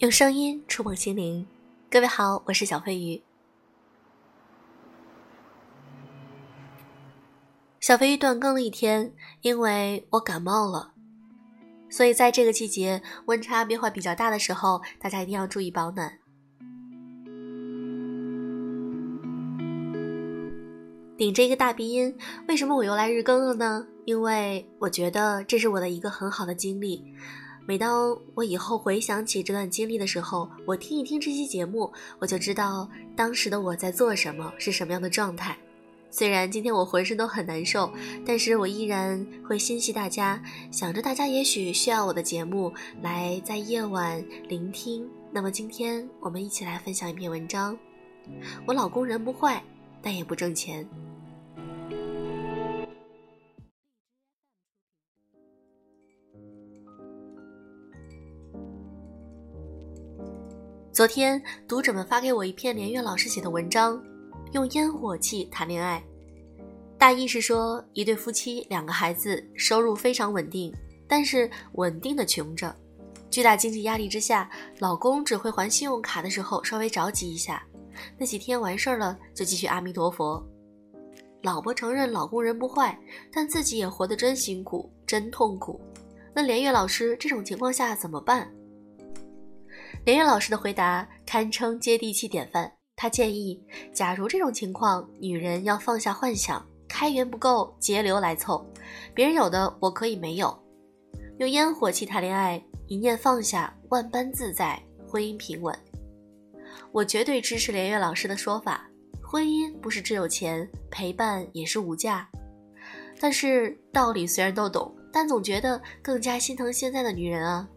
用声音触碰心灵，各位好，我是小飞鱼。小飞鱼断更了一天，因为我感冒了，所以在这个季节温差变化比较大的时候，大家一定要注意保暖。顶着一个大鼻音，为什么我又来日更了呢？因为我觉得这是我的一个很好的经历。每当我以后回想起这段经历的时候，我听一听这期节目，我就知道当时的我在做什么，是什么样的状态。虽然今天我浑身都很难受，但是我依然会心系大家，想着大家也许需要我的节目来在夜晚聆听。那么今天我们一起来分享一篇文章。我老公人不坏，但也不挣钱。昨天，读者们发给我一篇连岳老师写的文章，用烟火气谈恋爱。大意是说，一对夫妻，两个孩子，收入非常稳定，但是稳定的穷着。巨大经济压力之下，老公只会还信用卡的时候稍微着急一下，那几天完事儿了就继续阿弥陀佛。老婆承认老公人不坏，但自己也活得真辛苦，真痛苦。那连岳老师，这种情况下怎么办？连岳老师的回答堪称接地气典范。他建议，假如这种情况，女人要放下幻想，开源不够，节流来凑。别人有的我可以没有，用烟火气谈恋爱，一念放下，万般自在，婚姻平稳。我绝对支持连岳老师的说法，婚姻不是只有钱，陪伴也是无价。但是道理虽然都懂，但总觉得更加心疼现在的女人啊。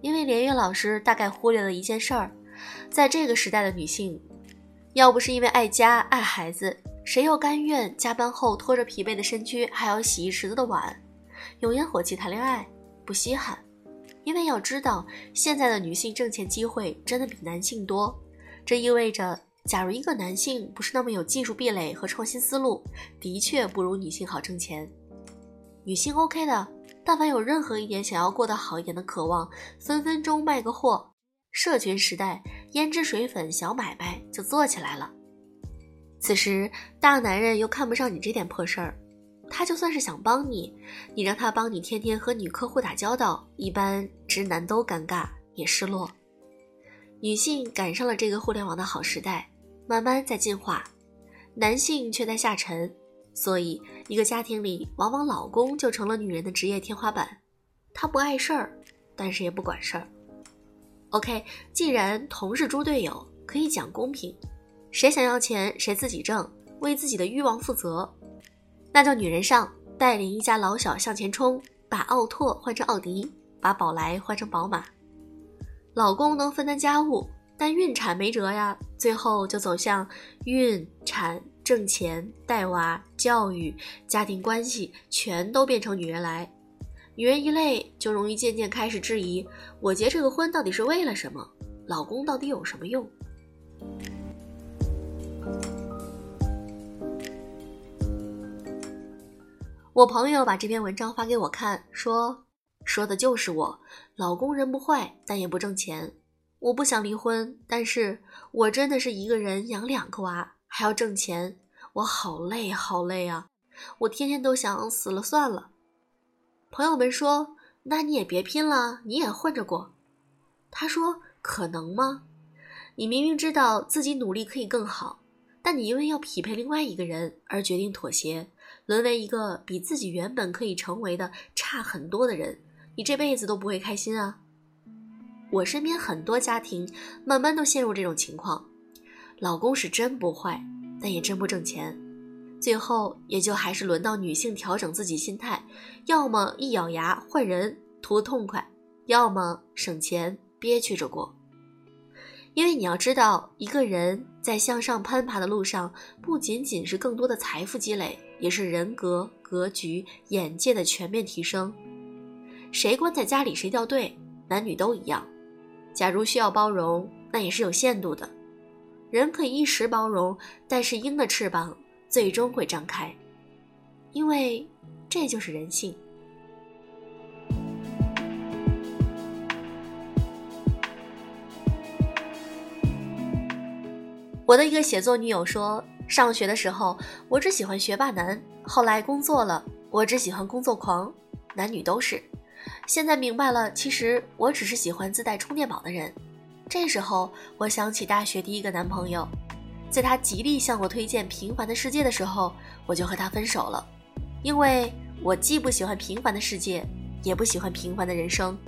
因为连岳老师大概忽略了一件事儿，在这个时代的女性，要不是因为爱家爱孩子，谁又甘愿加班后拖着疲惫的身躯还要洗一池子的碗？用烟火气谈恋爱不稀罕，因为要知道现在的女性挣钱机会真的比男性多。这意味着，假如一个男性不是那么有技术壁垒和创新思路，的确不如女性好挣钱。女性 OK 的。但凡有任何一点想要过得好一点的渴望，分分钟卖个货。社群时代，胭脂水粉小买卖就做起来了。此时，大男人又看不上你这点破事儿，他就算是想帮你，你让他帮你天天和女客户打交道，一般直男都尴尬也失落。女性赶上了这个互联网的好时代，慢慢在进化，男性却在下沉。所以，一个家庭里，往往老公就成了女人的职业天花板。他不碍事儿，但是也不管事儿。OK，既然同是猪队友，可以讲公平，谁想要钱谁自己挣，为自己的欲望负责。那就女人上，带领一家老小向前冲，把奥拓换成奥迪，把宝来换成宝马。老公能分担家务，但孕产没辙呀，最后就走向孕产。挣钱、带娃、教育、家庭关系，全都变成女人来。女人一累，就容易渐渐开始质疑：我结这个婚到底是为了什么？老公到底有什么用？我朋友把这篇文章发给我看，说说的就是我。老公人不坏，但也不挣钱。我不想离婚，但是我真的是一个人养两个娃。还要挣钱，我好累好累啊！我天天都想死了算了。朋友们说：“那你也别拼了，你也混着过。”他说：“可能吗？你明明知道自己努力可以更好，但你因为要匹配另外一个人而决定妥协，沦为一个比自己原本可以成为的差很多的人，你这辈子都不会开心啊！”我身边很多家庭慢慢都陷入这种情况。老公是真不坏，但也真不挣钱，最后也就还是轮到女性调整自己心态，要么一咬牙换人图痛快，要么省钱憋屈着过。因为你要知道，一个人在向上攀爬的路上，不仅仅是更多的财富积累，也是人格、格局、眼界的全面提升。谁关在家里谁掉队，男女都一样。假如需要包容，那也是有限度的。人可以一时包容，但是鹰的翅膀最终会张开，因为这就是人性。我的一个写作女友说，上学的时候我只喜欢学霸男，后来工作了，我只喜欢工作狂，男女都是。现在明白了，其实我只是喜欢自带充电宝的人。这时候，我想起大学第一个男朋友，在他极力向我推荐《平凡的世界》的时候，我就和他分手了，因为我既不喜欢平凡的世界，也不喜欢平凡的人生。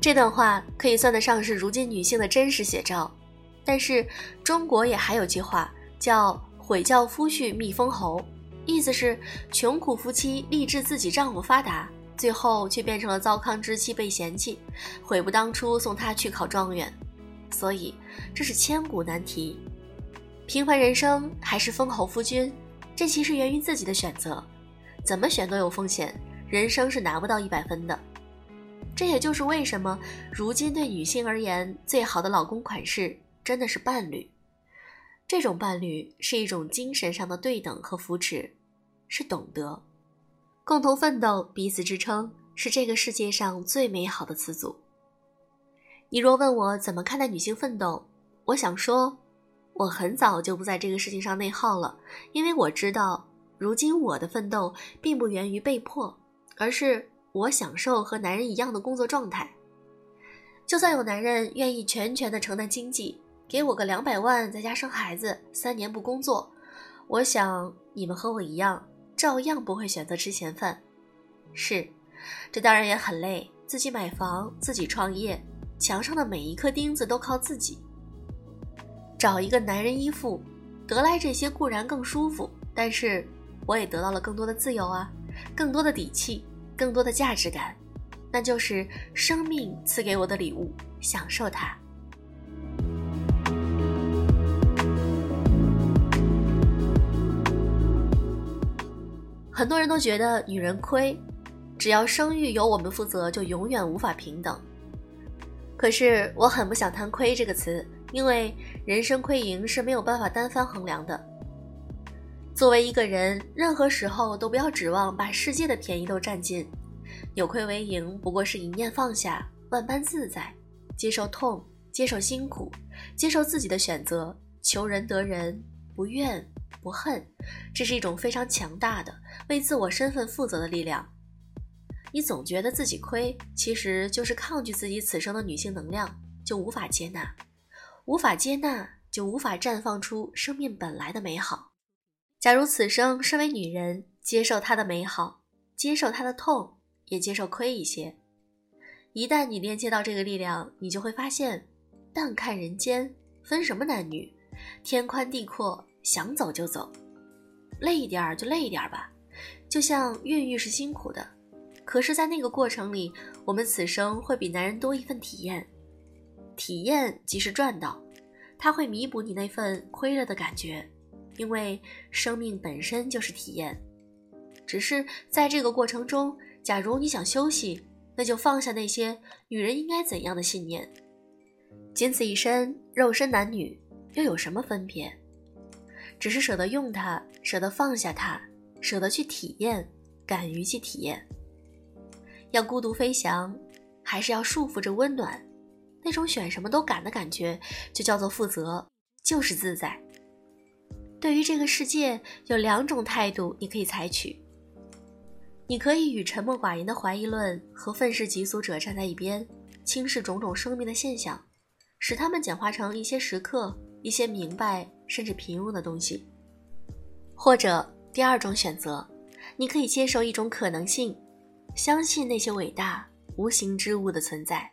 这段话可以算得上是如今女性的真实写照。但是中国也还有句话叫“悔教夫婿觅封侯”，意思是穷苦夫妻立志自己丈夫发达，最后却变成了糟糠之妻被嫌弃，悔不当初送他去考状元。所以这是千古难题：平凡人生还是封侯夫君？这其实源于自己的选择，怎么选都有风险，人生是拿不到一百分的。这也就是为什么如今对女性而言，最好的老公款式。真的是伴侣，这种伴侣是一种精神上的对等和扶持，是懂得，共同奋斗，彼此支撑，是这个世界上最美好的词组。你若问我怎么看待女性奋斗，我想说，我很早就不在这个事情上内耗了，因为我知道，如今我的奋斗并不源于被迫，而是我享受和男人一样的工作状态。就算有男人愿意全权的承担经济。给我个两百万，在家生孩子，三年不工作，我想你们和我一样，照样不会选择吃闲饭。是，这当然也很累，自己买房，自己创业，墙上的每一颗钉子都靠自己。找一个男人依附，得来这些固然更舒服，但是我也得到了更多的自由啊，更多的底气，更多的价值感，那就是生命赐给我的礼物，享受它。很多人都觉得女人亏，只要生育由我们负责，就永远无法平等。可是我很不想谈“亏”这个词，因为人生亏盈是没有办法单方衡量的。作为一个人，任何时候都不要指望把世界的便宜都占尽，有亏为盈，不过是一念放下，万般自在，接受痛，接受辛苦，接受自己的选择，求人得人，不怨。不恨，这是一种非常强大的为自我身份负责的力量。你总觉得自己亏，其实就是抗拒自己此生的女性能量，就无法接纳，无法接纳，就无法绽放出生命本来的美好。假如此生身为女人，接受她的美好，接受她的痛，也接受亏一些。一旦你链接到这个力量，你就会发现，淡看人间，分什么男女，天宽地阔。想走就走，累一点儿就累一点儿吧。就像孕育是辛苦的，可是，在那个过程里，我们此生会比男人多一份体验。体验即是赚到，它会弥补你那份亏了的感觉，因为生命本身就是体验。只是在这个过程中，假如你想休息，那就放下那些女人应该怎样的信念。仅此一身，肉身男女又有什么分别？只是舍得用它，舍得放下它，舍得去体验，敢于去体验。要孤独飞翔，还是要束缚着温暖？那种选什么都敢的感觉，就叫做负责，就是自在。对于这个世界，有两种态度你可以采取：你可以与沉默寡言的怀疑论和愤世嫉俗者站在一边，轻视种种生命的现象，使他们简化成一些时刻。一些明白甚至平庸的东西，或者第二种选择，你可以接受一种可能性，相信那些伟大无形之物的存在。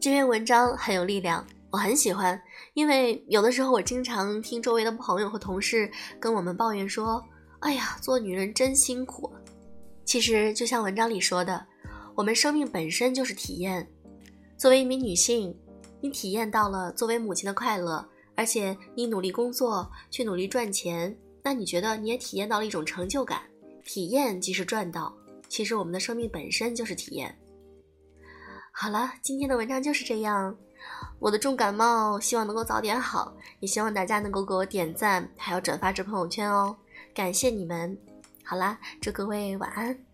这篇文章很有力量，我很喜欢，因为有的时候我经常听周围的朋友和同事跟我们抱怨说：“哎呀，做女人真辛苦。”其实就像文章里说的，我们生命本身就是体验。作为一名女性，你体验到了作为母亲的快乐，而且你努力工作，去努力赚钱，那你觉得你也体验到了一种成就感。体验即是赚到。其实我们的生命本身就是体验。好了，今天的文章就是这样。我的重感冒希望能够早点好，也希望大家能够给我点赞，还有转发至朋友圈哦。感谢你们。好啦，祝各位晚安。